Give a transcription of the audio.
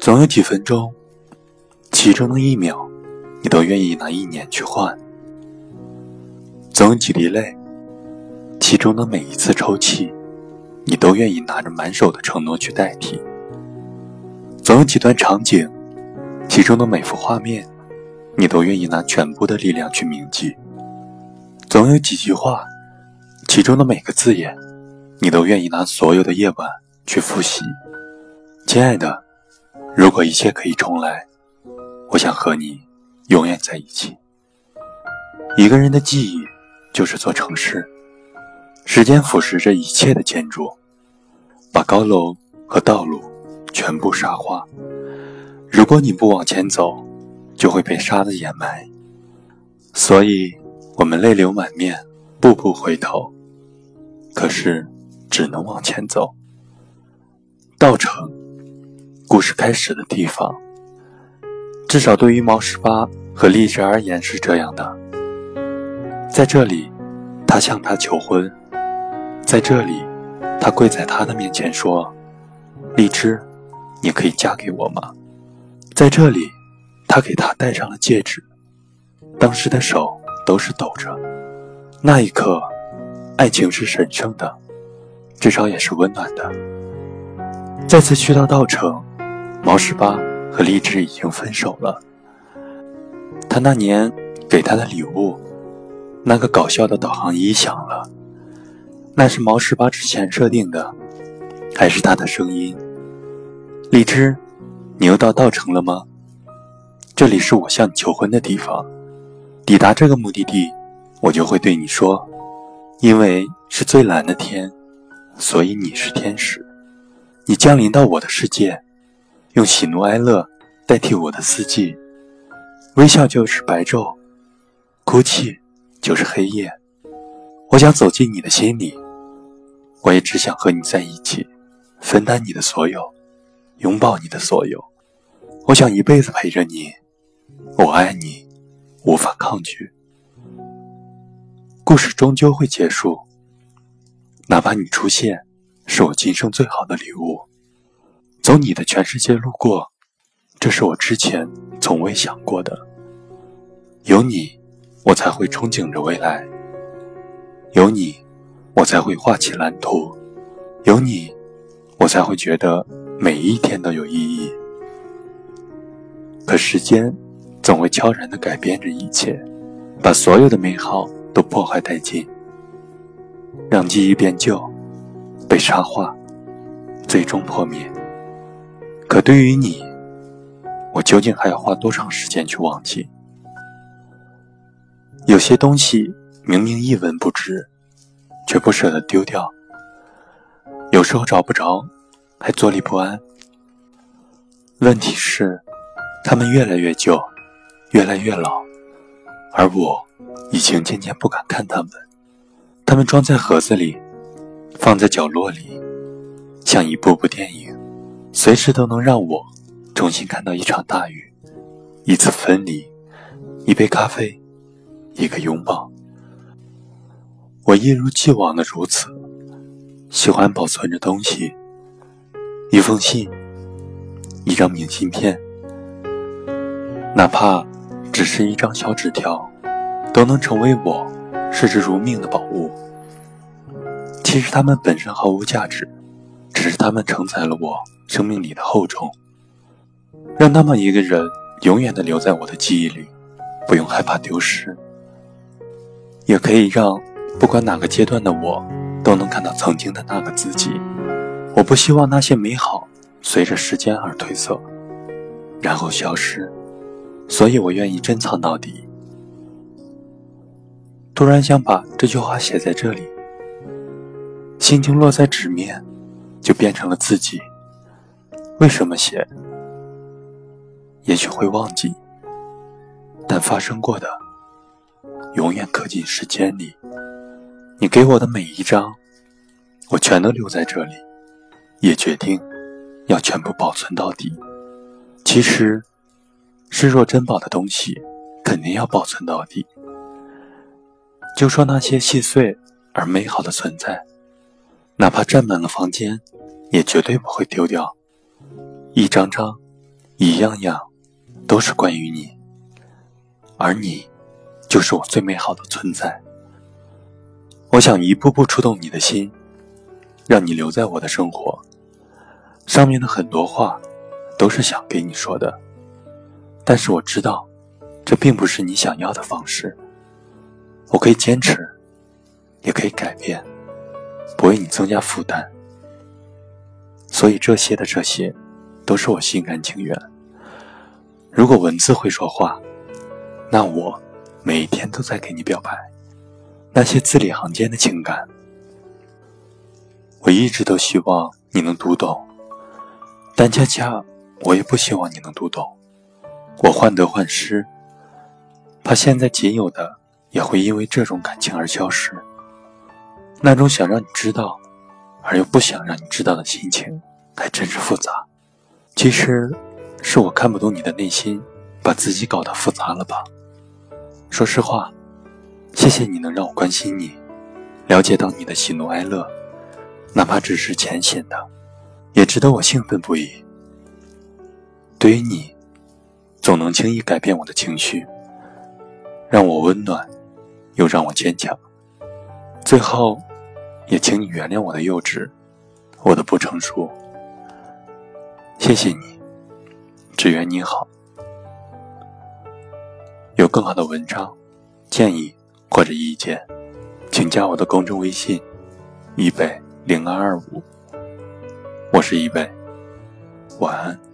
总有几分钟，其中的一秒，你都愿意拿一年去换；总有几滴泪，其中的每一次抽泣，你都愿意拿着满手的承诺去代替；总有几段场景，其中的每幅画面，你都愿意拿全部的力量去铭记；总有几句话，其中的每个字眼，你都愿意拿所有的夜晚去复习。亲爱的。如果一切可以重来，我想和你永远在一起。一个人的记忆就是座城市，时间腐蚀着一切的建筑，把高楼和道路全部沙化。如果你不往前走，就会被沙子掩埋。所以，我们泪流满面，步步回头，可是只能往前走。稻城。故事开始的地方，至少对于毛十八和荔枝而言是这样的。在这里，他向她求婚；在这里，他跪在她的面前说：“荔枝，你可以嫁给我吗？”在这里，他给她戴上了戒指，当时的手都是抖着。那一刻，爱情是神圣的，至少也是温暖的。再次去到稻城。毛十八和荔枝已经分手了。他那年给他的礼物，那个搞笑的导航仪响了。那是毛十八之前设定的，还是他的声音？荔枝，你又到稻城了吗？这里是我向你求婚的地方。抵达这个目的地，我就会对你说：因为是最蓝的天，所以你是天使。你降临到我的世界。用喜怒哀乐代替我的四季，微笑就是白昼，哭泣就是黑夜。我想走进你的心里，我也只想和你在一起，分担你的所有，拥抱你的所有。我想一辈子陪着你，我爱你，无法抗拒。故事终究会结束，哪怕你出现，是我今生最好的礼物。走你的全世界路过，这是我之前从未想过的。有你，我才会憧憬着未来；有你，我才会画起蓝图；有你，我才会觉得每一天都有意义。可时间总会悄然地改变着一切，把所有的美好都破坏殆尽，让记忆变旧，被沙化，最终破灭。可对于你，我究竟还要花多长时间去忘记？有些东西明明一文不值，却不舍得丢掉；有时候找不着，还坐立不安。问题是，他们越来越旧，越来越老，而我已经渐渐不敢看他们。他们装在盒子里，放在角落里，像一部部电影。随时都能让我重新看到一场大雨，一次分离，一杯咖啡，一个拥抱。我一如既往的如此，喜欢保存着东西，一封信，一张明信片，哪怕只是一张小纸条，都能成为我视之如命的宝物。其实它们本身毫无价值。只是他们承载了我生命里的厚重，让那么一个人永远的留在我的记忆里，不用害怕丢失，也可以让不管哪个阶段的我都能看到曾经的那个自己。我不希望那些美好随着时间而褪色，然后消失，所以我愿意珍藏到底。突然想把这句话写在这里，心情落在纸面。就变成了自己。为什么写？也许会忘记，但发生过的，永远刻进时间里。你给我的每一张，我全都留在这里，也决定要全部保存到底。其实，视若珍宝的东西，肯定要保存到底。就说那些细碎而美好的存在，哪怕占满了房间，也绝对不会丢掉。一张张，一样样，都是关于你，而你，就是我最美好的存在。我想一步步触动你的心，让你留在我的生活。上面的很多话，都是想给你说的，但是我知道，这并不是你想要的方式。我可以坚持，也可以改变，不为你增加负担。所以这些的这些，都是我心甘情愿。如果文字会说话，那我每一天都在给你表白。那些字里行间的情感，我一直都希望你能读懂，但恰恰我也不希望你能读懂。我患得患失，怕现在仅有的也会因为这种感情而消失。那种想让你知道，而又不想让你知道的心情，还真是复杂。其实，是我看不懂你的内心，把自己搞得复杂了吧？说实话。谢谢你能让我关心你，了解到你的喜怒哀乐，哪怕只是浅显的，也值得我兴奋不已。对于你，总能轻易改变我的情绪，让我温暖，又让我坚强。最后，也请你原谅我的幼稚，我的不成熟。谢谢你，只愿你好。有更好的文章建议。或者意见，请加我的公众微信：一北零二二五。我是一北，晚安。